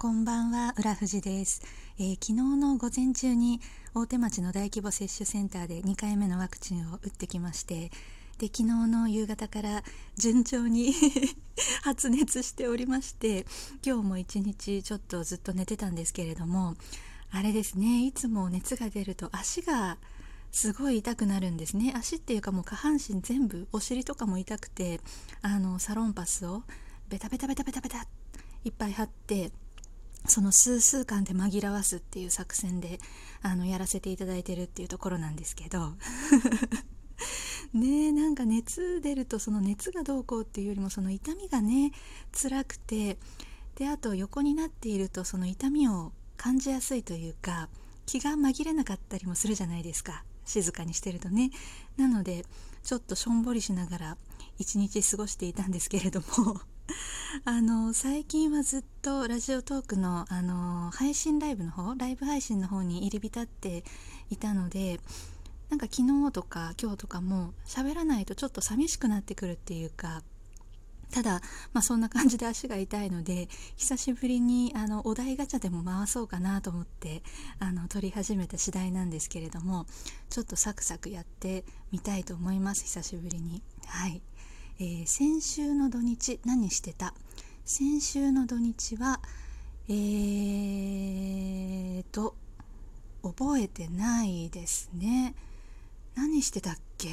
こんばんは浦富です、えー、昨日の午前中に大手町の大規模接種センターで2回目のワクチンを打ってきましてで昨日の夕方から順調に 発熱しておりまして今日も一日ちょっとずっと寝てたんですけれどもあれですねいつも熱が出ると足がすごい痛くなるんですね。足っていうかもう下半身全部お尻とかも痛くてあのサロンパスをベタベタベタベタベタいっぱい貼ってその数数間で紛らわすっていう作戦であのやらせていただいてるっていうところなんですけど。ねなんか熱出るとその熱がどうこうっていうよりもその痛みがね辛くてであと横になっているとその痛みを感じやすいというか気が紛れなかったりもするじゃないですか。静かにしてるとね。なのでちょっとしょんぼりしながら一日過ごしていたんですけれども。あの最近はずっとラジオトークのあの配信ライブの方ライブ配信の方に入り浸っていたのでなんか昨日とか今日とかも喋らないとちょっと寂しくなってくるっていうかただ、まあ、そんな感じで足が痛いので久しぶりにあのお題ガチャでも回そうかなと思ってあの撮り始めた次第なんですけれどもちょっとサクサクやってみたいと思います久しぶりに。はいえー、先週の土日何してた？先週の土日はえーと覚えてないですね。何してたっけ？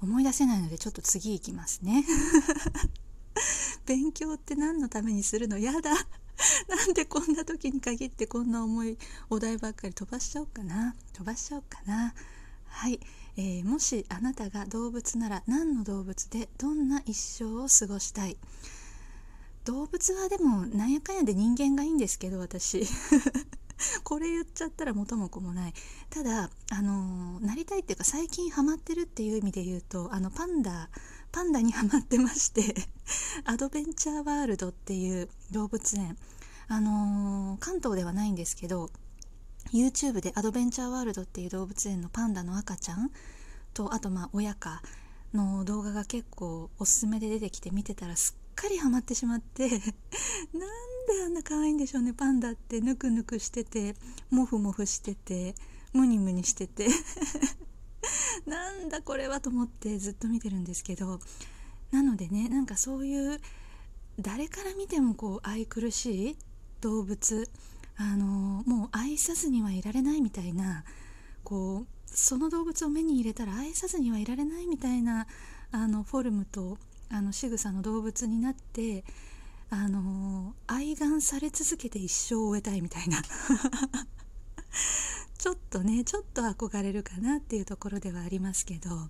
思い出せないのでちょっと次行きますね。勉強って何のためにするの？やだ。なんでこんな時に限ってこんな重いお題ばっかり飛ばしちゃおうかな。飛ばしちゃおうかな。はい、えー、もしあなたが動物なら何の動物でどんな一生を過ごしたい？動物はでもなんやかんやで人間がいいんですけど私。これ言っちゃったら元も子もない。ただあのなりたいっていうか最近ハマってるっていう意味で言うとあのパンダパンダにハマってまして アドベンチャーワールドっていう動物園。あの関東ではないんですけど YouTube でアドベンチャーワールドっていう動物園のパンダの赤ちゃんとあとまあ親かの動画が結構おすすめで出てきて見てたらすっかりハマってしまって なんであんな可愛いんでしょうねパンダって。ぬくぬくしててモフモフしててムニムニしてて。なんだこれはと思ってずっと見てるんですけど。なのでねなんかそういう誰から見てもこう愛くるしい動物あのもう愛さずにはいられないみたいなこうその動物を目に入れたら愛さずにはいられないみたいなあのフォルムとあの仕草の動物になってあの愛玩され続けて一生を終えたいみたいな。ちょっとねちょっと憧れるかなっていうところではありますけど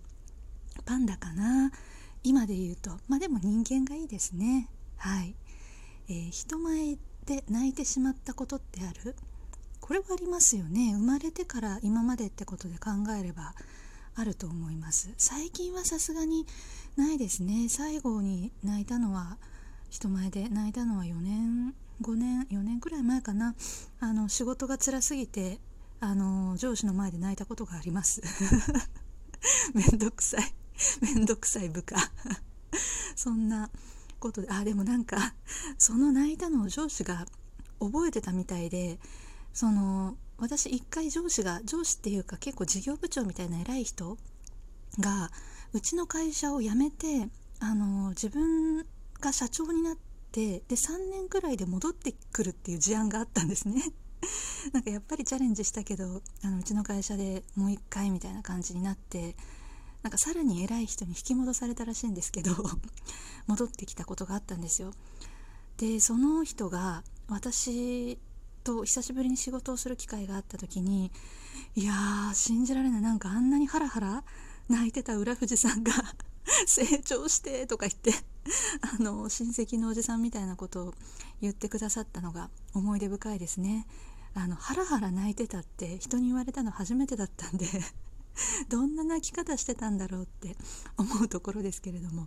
パンダかな？今で言うと。まあでも人間がいいですね。はい、えー、人前で泣いてしまったことってある？これはありますよね。生まれてから今までってことで考えればあると思います。最近はさすがにないですね。最後に泣いたのは人前で泣いたのは4年5年4年くらい前かな。あの仕事が辛すぎてあの上司の前で泣いたことがあります。めんどくさい。めんどくさい部下。そんなことであでもなんか その泣いたのを上司が覚えてたみたいでその私一回上司が上司っていうか結構事業部長みたいな偉い人がうちの会社を辞めてあの自分が社長になってで3年くらいで戻ってくるっていう事案があったんですね。なんかやっぱりチャレンジしたけどあのうちの会社でもう一回みたいな感じになってなんかさらに偉い人に引き戻されたらしいんですけど 戻ってきたことがあったんですよ。でその人が私と久しぶりに仕事をする機会があった時にいやー信じられないなんかあんなにハラハラ泣いてた浦富さんが 成長してとか言ってあの親戚のおじさんみたいなことを言ってくださったのが思い出深いですねあのハラハラ泣いてたって人に言われたの初めてだったんで どんな泣き方してたんだろうって思うところですけれども。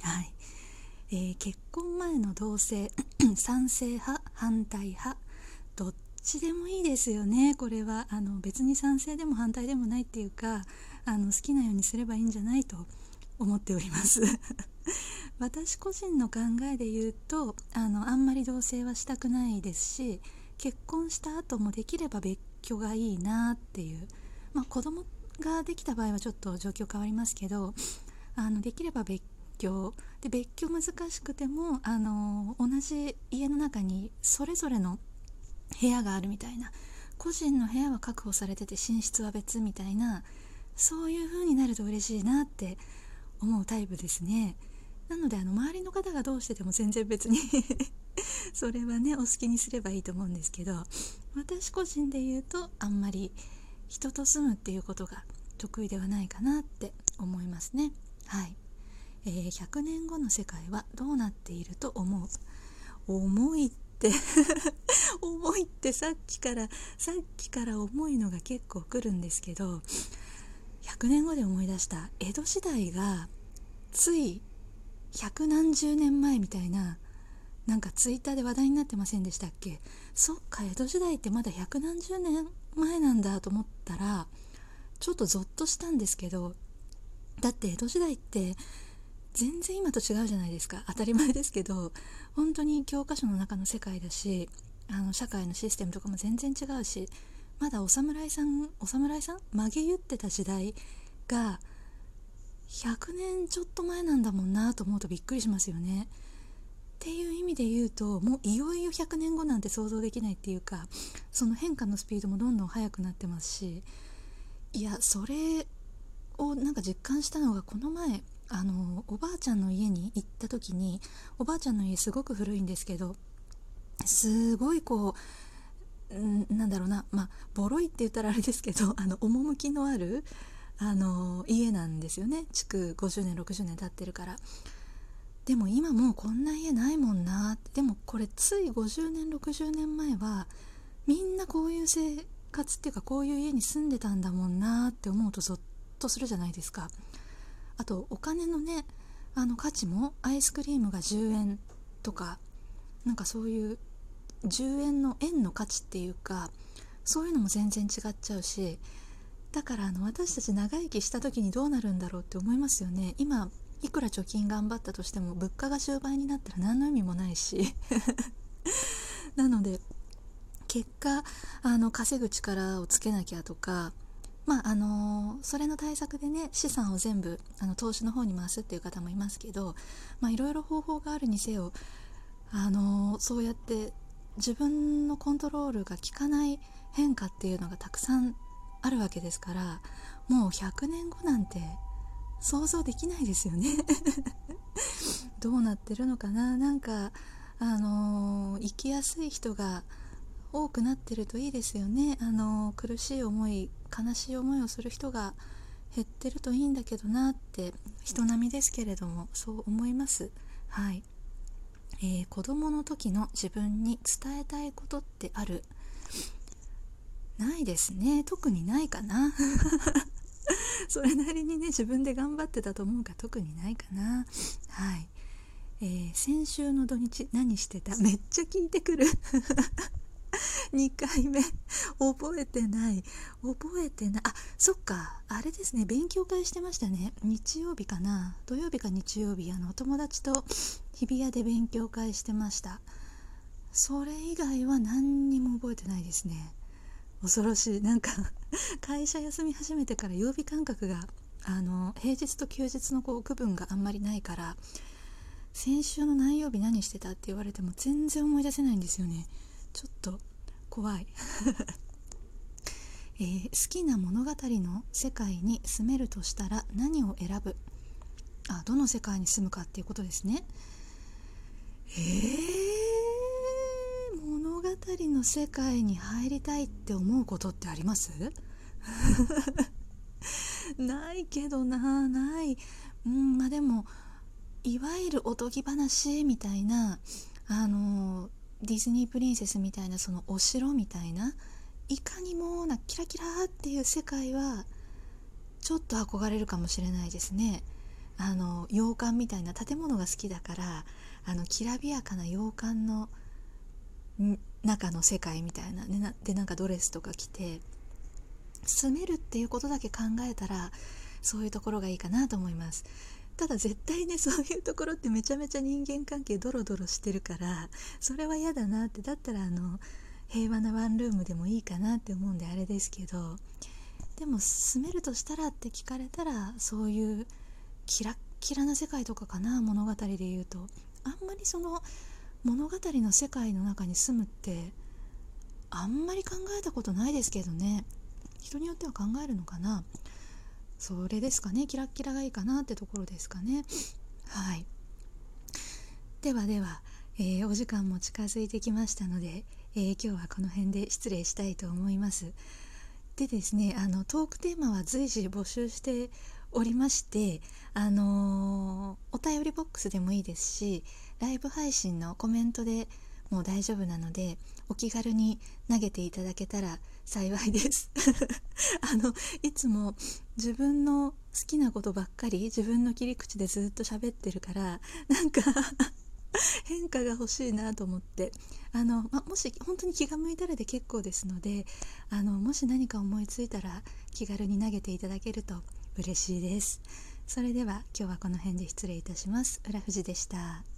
はい、えー、結婚前の同性 賛成派反対派どっちでもいいですよね。これはあの別に賛成でも反対でもないっていうかあの好きなようにすればいいんじゃないと思っております。私個人の考えで言うとあのあんまり同棲はしたくないですし結婚した後もできれば別居がいいなっていう、まあ、子供ができた場合はちょっと状況変わりますけどあのできれば別居。で別居難しくてもあの同じ家の中にそれぞれの部屋があるみたいな個人の部屋は確保されてて寝室は別みたいなそういう風になると嬉しいなって思うタイプですね。なのであの周りの方がどうしてても全然別に それはねお好きにすればいいと思うんですけど私個人で言うとあんまり人と住むっていうことが得意ではないかなって思いますね。はい、えー、100年後の世界はどうなっていると思う？重いって。重いってさっきからさっきから重いのが結構来るんですけど100年後で思い出した江戸時代がつい百何十年前みたいななんかツイッターで話題になってませんでしたっけ？そっか江戸時代ってまだ百何十年前なんだと思ったらちょっとゾッとしたんですけどだって江戸時代って全然今と違うじゃないですか。当たり前ですけど本当に教科書の中の世界だしあの社会のシステムとかも全然違うしまだお侍さんお侍さん？曲げ言ってた時代が100年ちょっと前なんだもんなと思うとびっくりしますよね。っていう意味で言うともういよいよ100年後なんて想像できないっていうかその変化のスピードもどんどん速くなってますしいやそれをなんか実感したのがこの前あのおばあちゃんの家に行った時におばあちゃんの家すごく古いんですけどすごいこうなんだろうなまあボロいって言ったらあれですけど あの趣のあるあの家なんですよね。築50年60年経ってるから。でも今もうこんな家ないもんな。でもこれつい50年60年前はみんなこういう生活っていうかこういう家に住んでたんだもんなって思うとゾッとするじゃないですか。あとお金のねあの価値もアイスクリームが10円とかなんかそういう10円の円の価値っていうかそういうのも全然違っちゃうしだからあの私たち長生きした時にどうなるんだろうって思いますよね。今いくら貯金頑張ったとしても物価が終盤になったら何の意味もないし。なので結果あの稼ぐ力をつけなきゃとかまああのそれの対策でね資産を全部あの投資の方に回すっていう方もいますけどいろいろ方法があるにせよあのそうやって自分のコントロールが効かない変化っていうのがたくさんあるわけですからもう100年後なんて想像できないですよね。どうなってるのかな？なんかあのー、生きやすい人が多くなってるといいですよね。あのー、苦しい思い悲しい思いをする人が減ってるといいんだけどなって人並みですけれどもそう思います。はい、えー、子供の時の自分に伝えたいことってある？ないですね。特にないかな。それなりにね自分で頑張ってたと思うか特にないかな。はい、えー、先週の土日何してた？めっちゃ聞いてくる。2回目。覚えてない。覚えてない。あそっか。あれですね。勉強会してましたね。日曜日かな。土曜日か日曜日。あのお友達と日比谷で勉強会してました。それ以外は何にも覚えてないですね恐ろしい。なんか 会社休み始めてから曜日感覚があの平日と休日のこう区分があんまりないから先週の何曜日何してたって言われても全然思い出せないんですよね。ちょっと怖い、えー、好きな物語の世界に住めるとしたら何を選ぶ？あどの世界に住むかっていうことですね。えー物語の世界に入りたいって思うことってあります？ないけどなない。うんまあでもいわゆるおとぎ話みたいなあのディズニープリンセスみたいなそのお城みたいないかにもなキラキラっていう世界はちょっと憧れるかもしれないですね。あの洋館みたいな建物が好きだからあのきらびやかな洋館の中の世界みたいな、ね、でなんかドレスとか着て住めるっていうことだけ考えたらそういうところがいいかなと思います。ただ絶対ね そういうところってめちゃめちゃ人間関係ドロドロしてるからそれは嫌だなってだったらあの平和なワンルームでもいいかなって思うんであれですけどでも住めるとしたらって聞かれたらそういうキラッキラな世界とかかな物語で言うと。あんまりその物語の世界の中に住むってあんまり考えたことないですけどね。人によっては考えるのかな。それですかね。キラッキラがいいかなってところですかね。はい。ではでは、えー、お時間も近づいてきましたので、えー、今日はこの辺で失礼したいと思います。でですねあのトークテーマは随時募集しておりましてあのー、お便りボックスでもいいですしライブ配信のコメントでもう大丈夫なのでお気軽に投げていただけたら 幸いです。あのいつも自分の好きなことばっかり自分の切り口でずっと喋ってるからなんか 変化が欲しいなと思って。あの、ま、もし本当に気が向いたらで結構ですのであのもし何か思いついたら気軽に投げていただけると嬉しいです。それでは今日はこの辺で失礼いたします。浦富士でした。